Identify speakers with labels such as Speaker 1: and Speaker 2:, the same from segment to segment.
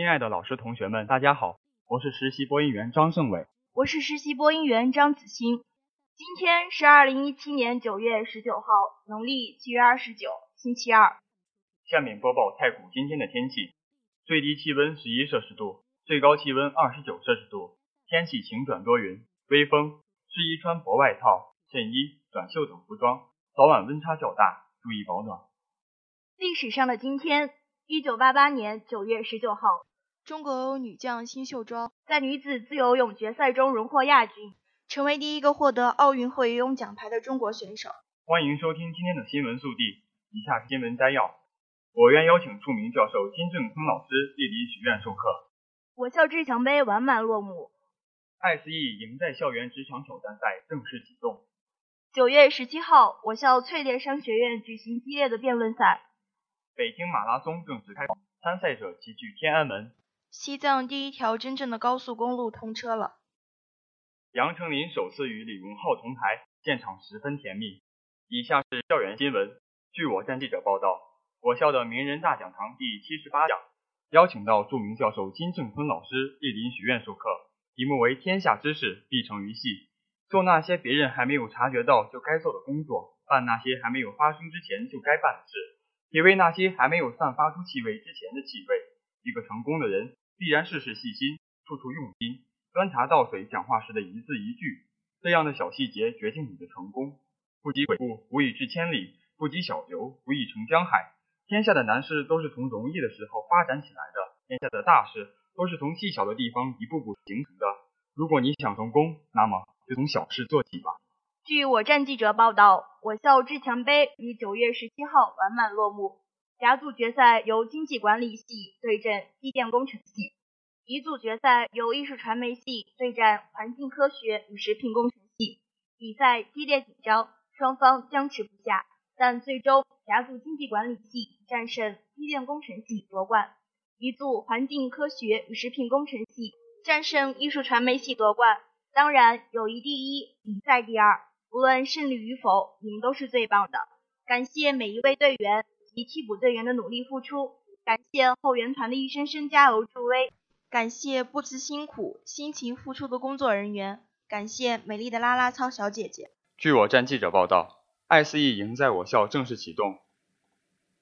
Speaker 1: 亲爱的老师、同学们，大家好，我是实习播音员张胜伟，
Speaker 2: 我是实习播音员张子欣。今天是二零一七年九月十九号，农历七月二十九，星期二。
Speaker 1: 下面播报太谷今天的天气：最低气温十一摄氏度，最高气温二十九摄氏度，天气晴转多云，微风，适宜穿薄外套、衬衣、短袖等服装，早晚温差较大，注意保暖。
Speaker 2: 历史上的今天。一九八八年九月十九号，
Speaker 3: 中国女将辛秀庄
Speaker 2: 在女子自由泳决赛中荣获亚军，
Speaker 3: 成为第一个获得奥运会游泳奖牌的中国选手。
Speaker 1: 欢迎收听今天的新闻速递，以下是新闻摘要。我院邀请著名教授金正坤老师莅临许愿授课。
Speaker 2: 我校志强杯完满落幕。
Speaker 1: 爱思易赢在校园职场挑战赛正式启动。
Speaker 2: 九月十七号，我校翠莲商学院举行激烈的辩论赛。
Speaker 1: 北京马拉松正式开跑，参赛者齐聚天安门。
Speaker 3: 西藏第一条真正的高速公路通车了。
Speaker 1: 杨丞琳首次与李荣浩同台，现场十分甜蜜。以下是校园新闻。据我站记者报道，我校的名人大讲堂第七十八讲，邀请到著名教授金正坤老师莅临许愿授课，题目为“天下之事必成于细”，做那些别人还没有察觉到就该做的工作，办那些还没有发生之前就该办的事。体味那些还没有散发出气味之前的气味。一个成功的人必然事事细心，处处用心，端茶倒水，讲话时的一字一句，这样的小细节决定你的成功。不积跬步，无以至千里；不积小流，无以成江海。天下的难事都是从容易的时候发展起来的，天下的大事都是从细小的地方一步步形成的。如果你想成功，那么就从小事做起吧。
Speaker 2: 据我站记者报道，我校志强杯于九月十七号完满落幕。甲组决赛由经济管理系对阵机电工程系，乙组决赛由艺术传媒系对战环境科学与食品工程系。比赛激烈紧张，双方僵持不下，但最终甲组经济管理系战胜机电工程系夺冠，乙组环境科学与食品工程系战胜艺术传媒系夺冠。当然，友谊第一，比赛第二。无论胜利与否，你们都是最棒的。感谢每一位队员及替补队员的努力付出，感谢后援团的一声声加油助威，
Speaker 3: 感谢不辞辛苦、辛勤付出的工作人员，感谢美丽的啦啦操小姐姐。
Speaker 1: 据我站记者报道，爱思易赢在我校正式启动。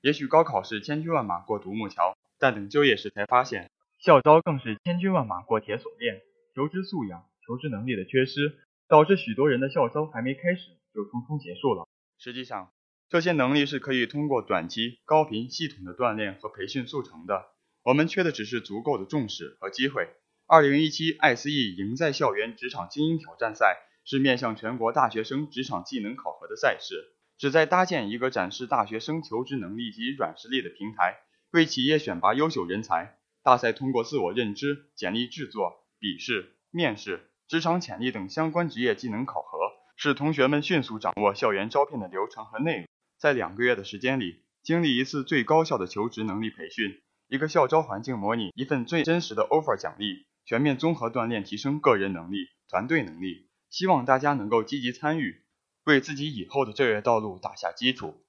Speaker 1: 也许高考是千军万马过独木桥，但等就业时才发现，校招更是千军万马过铁锁链。求知素养、求知能力的缺失。导致许多人的校招还没开始就匆匆结束了。实际上，这些能力是可以通过短期、高频、系统的锻炼和培训速成的。我们缺的只是足够的重视和机会。二零一七爱思易赢在校园职场精英挑战赛是面向全国大学生职场技能考核的赛事，旨在搭建一个展示大学生求职能力及软实力的平台，为企业选拔优秀人才。大赛通过自我认知、简历制作、笔试、面试。职场潜力等相关职业技能考核，使同学们迅速掌握校园招聘的流程和内容。在两个月的时间里，经历一次最高效的求职能力培训，一个校招环境模拟，一份最真实的 offer 奖励，全面综合锻炼提升个人能力、团队能力。希望大家能够积极参与，为自己以后的就业道路打下基础。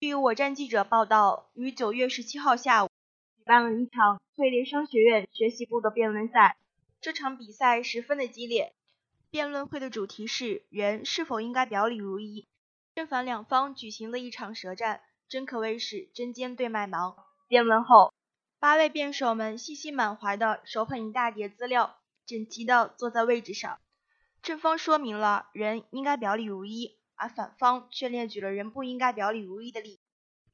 Speaker 3: 据我站记者报道，于九月十七号下午，
Speaker 2: 举办了一场翠林商学院学习部的辩论赛。
Speaker 3: 这场比赛十分的激烈，辩论会的主题是人是否应该表里如一，正反两方举行了一场舌战，真可谓是针尖对麦芒。
Speaker 2: 辩论后，
Speaker 3: 八位辩手们信心满怀的手捧一大叠资料，整齐的坐在位置上。正方说明了人应该表里如一，而反方却列举了人不应该表里如一的例子，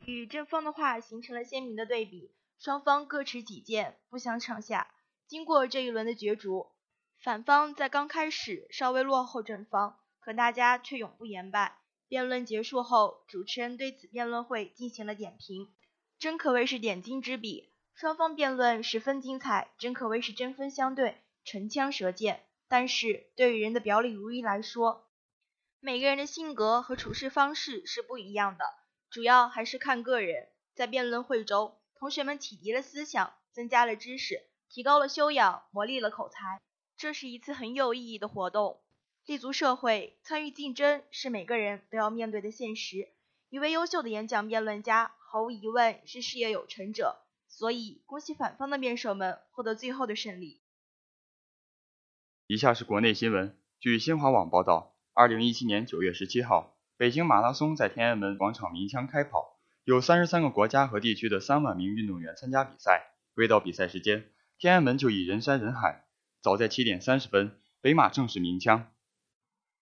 Speaker 3: 与正方的话形成了鲜明的对比。双方各持己见，不相上下。经过这一轮的角逐，反方在刚开始稍微落后正方，可大家却永不言败，辩论结束后，主持人对此辩论会进行了点评，真可谓是点睛之笔。双方辩论十分精彩，真可谓是针锋相对，唇枪舌剑。但是对于人的表里如一来说，每个人的性格和处事方式是不一样的，主要还是看个人。在辩论会中，同学们启迪了思想，增加了知识，提高了修养，磨砺了口才。这是一次很有意义的活动。立足社会，参与竞争是每个人都要面对的现实。一位优秀的演讲辩论家，毫无疑问是事业有成者。所以，恭喜反方的辩手们获得最后的胜利。
Speaker 1: 以下是国内新闻。据新华网报道，二零一七年九月十七号，北京马拉松在天安门广场鸣枪开跑，有三十三个国家和地区的三万名运动员参加比赛。未到比赛时间，天安门就已人山人海。早在七点三十分，北马正式鸣枪。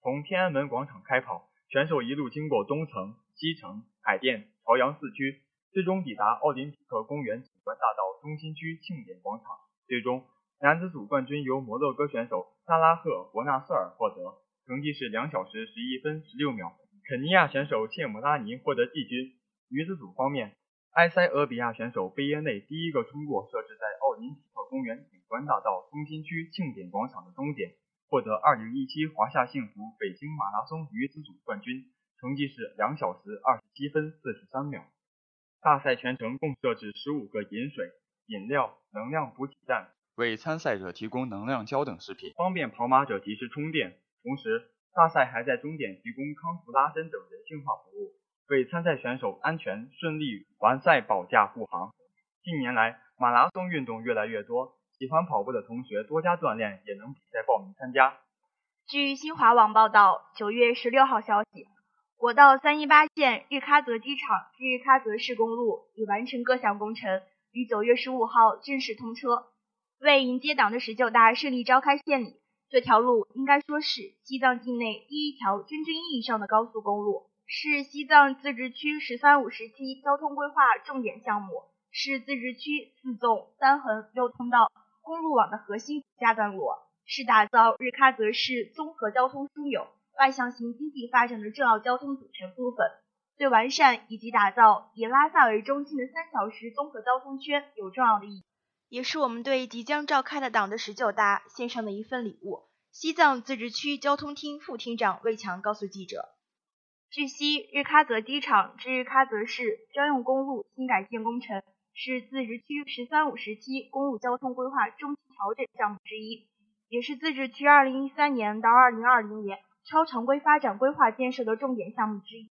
Speaker 1: 从天安门广场开跑，选手一路经过东城、西城、海淀、朝阳四区。最终抵达奥林匹克公园景观大道中心区庆典广场。最终，男子组冠军由摩洛哥选手萨拉赫·博纳瑟尔获得，成绩是两小时十一分十六秒。肯尼亚选手切姆拉尼获得季军。女子组方面，埃塞俄比亚选手贝耶内第一个冲过设置在奥林匹克公园景观大道中心区庆典广场的终点，获得2017华夏幸福北京马拉松女子组冠军，成绩是两小时二十七分四十三秒。大赛全程共设置十五个饮水、饮料、能量补给站，为参赛者提供能量胶等食品，方便跑马者及时充电。同时，大赛还在终点提供康复拉伸等人性化服务，为参赛选手安全顺利完赛保驾护航。近年来，马拉松运动越来越多，喜欢跑步的同学多加锻炼，也能比赛报名参加。
Speaker 2: 据新华网报道，九月十六号消息。国道三一八线日喀则机场至日喀则市公路已完成各项工程，于九月十五号正式通车。为迎接党的十九大顺利召开献礼，这条路应该说是西藏境内第一条真正意义上的高速公路，是西藏自治区“十三五”时期交通规划重点项目，是自治区四纵三横六通道公路网的核心加段落，是打造日喀则市综合交通枢纽。外向型经济发展的重要交通组成部分，对完善以及打造以拉萨为中心的三小时综合交通圈有重要的意义，
Speaker 3: 也是我们对即将召开的党的十九大献上的一份礼物。西藏自治区交通厅副厅长魏强告诉记者：“
Speaker 2: 据悉，日喀则机场至日喀则市专用公路新改建工程是自治区‘十三五’时期公路交通规划中期调整项目之一，也是自治区2013年到2020年。”超常规发展规划建设的重点项目之一。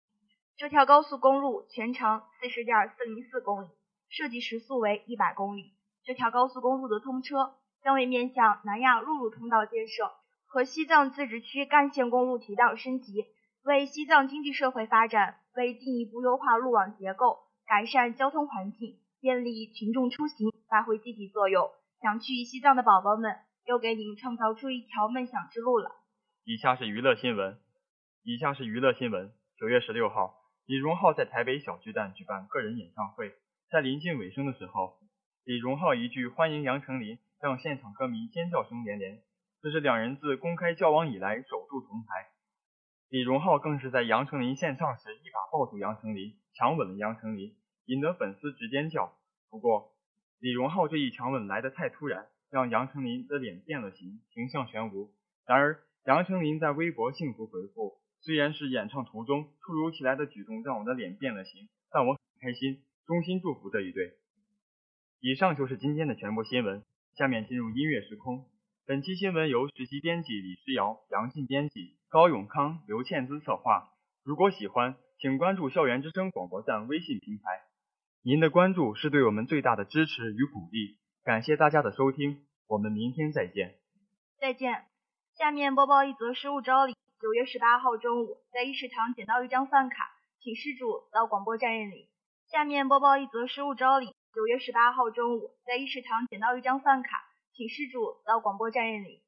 Speaker 2: 这条高速公路全长四十点四零四公里，设计时速为一百公里。这条高速公路的通车，将为面向南亚陆路通道建设和西藏自治区干线公路提档升级，为西藏经济社会发展、为进一步优化路网结构、改善交通环境、便利群众出行发挥积极作用。想去西藏的宝宝们，又给你们创造出一条梦想之路了。
Speaker 1: 以下是娱乐新闻。以下是娱乐新闻。九月十六号，李荣浩在台北小巨蛋举办个人演唱会，在临近尾声的时候，李荣浩一句“欢迎杨丞琳”让现场歌迷尖叫声连连。这是两人自公开交往以来首度同台。李荣浩更是在杨丞琳献唱时一把抱住杨丞琳，强吻了杨丞琳，引得粉丝直尖叫。不过，李荣浩这一强吻来得太突然，让杨丞琳的脸变了形，形象全无。然而，杨丞琳在微博幸福回复：“虽然是演唱途中突如其来的举动让我的脸变了形，但我很开心，衷心祝福这一对。”以上就是今天的全部新闻，下面进入音乐时空。本期新闻由实习编辑李诗瑶、杨静编辑，高永康、刘倩姿策划。如果喜欢，请关注校园之声广播站微信平台，您的关注是对我们最大的支持与鼓励。感谢大家的收听，我们明天再见。
Speaker 2: 再见。下面播报一则失物招领：九月十八号中午，在议事堂捡到一张饭卡，请失主到广播站认领。下面播报一则失物招领：九月十八号中午，在议事堂捡到一张饭卡，请失主到广播站认领。